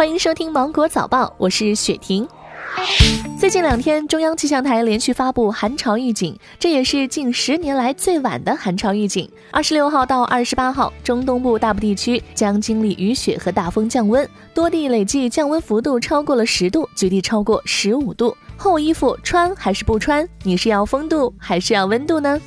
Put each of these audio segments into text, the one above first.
欢迎收听《芒果早报》，我是雪婷。最近两天，中央气象台连续发布寒潮预警，这也是近十年来最晚的寒潮预警。二十六号到二十八号，中东部大部地区将经历雨雪和大风降温，多地累计降温幅度超过了十度，局地超过十五度。厚衣服穿还是不穿？你是要风度还是要温度呢？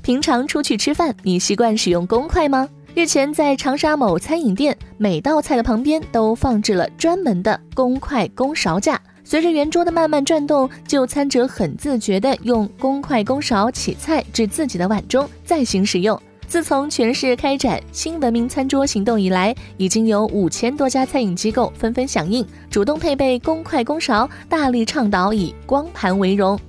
平常出去吃饭，你习惯使用公筷吗？日前，在长沙某餐饮店，每道菜的旁边都放置了专门的公筷公勺架。随着圆桌的慢慢转动，就餐者很自觉地用公筷公勺起菜至自己的碗中，再行食用。自从全市开展新文明餐桌行动以来，已经有五千多家餐饮机构纷纷响应，主动配备公筷公勺，大力倡导以光盘为荣。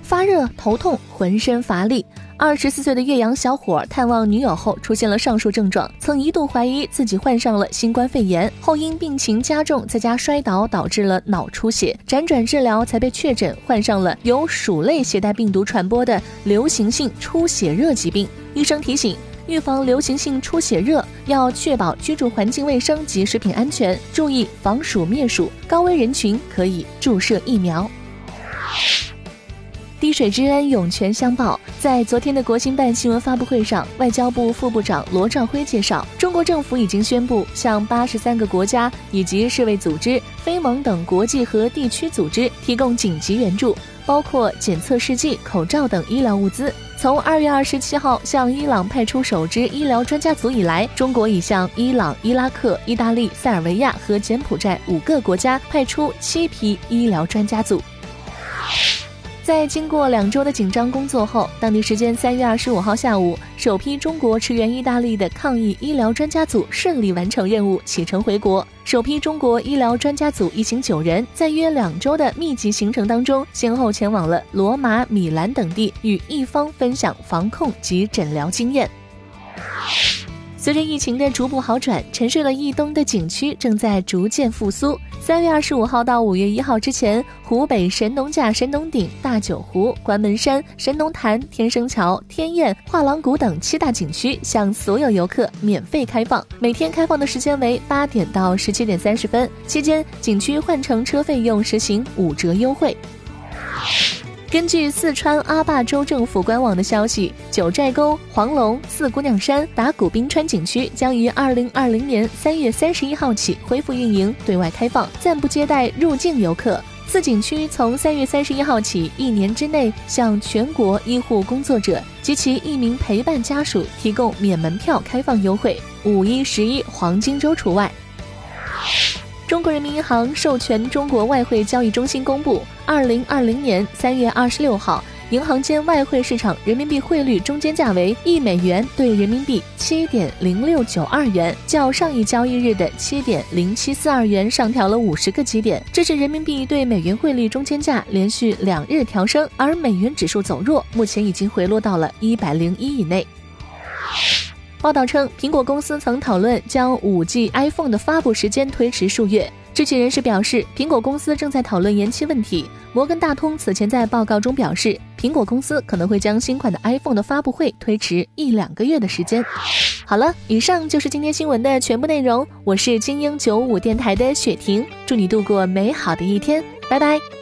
发热、头痛、浑身乏力。二十四岁的岳阳小伙探望女友后出现了上述症状，曾一度怀疑自己患上了新冠肺炎，后因病情加重，在家摔倒导致了脑出血，辗转治疗才被确诊患上了由鼠类携带病毒传播的流行性出血热疾病。医生提醒，预防流行性出血热要确保居住环境卫生及食品安全，注意防鼠灭鼠，高危人群可以注射疫苗。滴水之恩，涌泉相报。在昨天的国新办新闻发布会上，外交部副部长罗兆辉介绍，中国政府已经宣布向八十三个国家以及世卫组织、非盟等国际和地区组织提供紧急援助，包括检测试剂、口罩等医疗物资。从二月二十七号向伊朗派出首支医疗专家组以来，中国已向伊朗、伊拉克、意大利、塞尔维亚和柬埔寨五个国家派出七批医疗专家组。在经过两周的紧张工作后，当地时间三月二十五号下午，首批中国驰援意大利的抗疫医疗专家组顺利完成任务，启程回国。首批中国医疗专家组一行九人，在约两周的密集行程当中，先后前往了罗马、米兰等地，与一方分享防控及诊疗经验。随着疫情的逐步好转，沉睡了一冬的景区正在逐渐复苏。三月二十五号到五月一号之前，湖北神农架、神农顶、大九湖、关门山、神农潭、天生桥、天堰、画廊谷等七大景区向所有游客免费开放，每天开放的时间为八点到十七点三十分。期间，景区换乘车费用实行五折优惠。根据四川阿坝州政府官网的消息，九寨沟、黄龙、四姑娘山、达古冰川景区将于二零二零年三月三十一号起恢复运营，对外开放，暂不接待入境游客。四景区从三月三十一号起，一年之内向全国医护工作者及其一名陪伴家属提供免门票开放优惠，五一、十一黄金周除外。中国人民银行授权中国外汇交易中心公布，二零二零年三月二十六号，银行间外汇市场人民币汇率中间价为一美元兑人民币七点零六九二元，较上一交易日的七点零七四二元上调了五十个基点，这是人民币对美元汇率中间价连续两日调升，而美元指数走弱，目前已经回落到了一百零一以内。报道称，苹果公司曾讨论将 5G iPhone 的发布时间推迟数月。知情人士表示，苹果公司正在讨论延期问题。摩根大通此前在报告中表示，苹果公司可能会将新款的 iPhone 的发布会推迟一两个月的时间。好了，以上就是今天新闻的全部内容。我是精英九五电台的雪婷，祝你度过美好的一天，拜拜。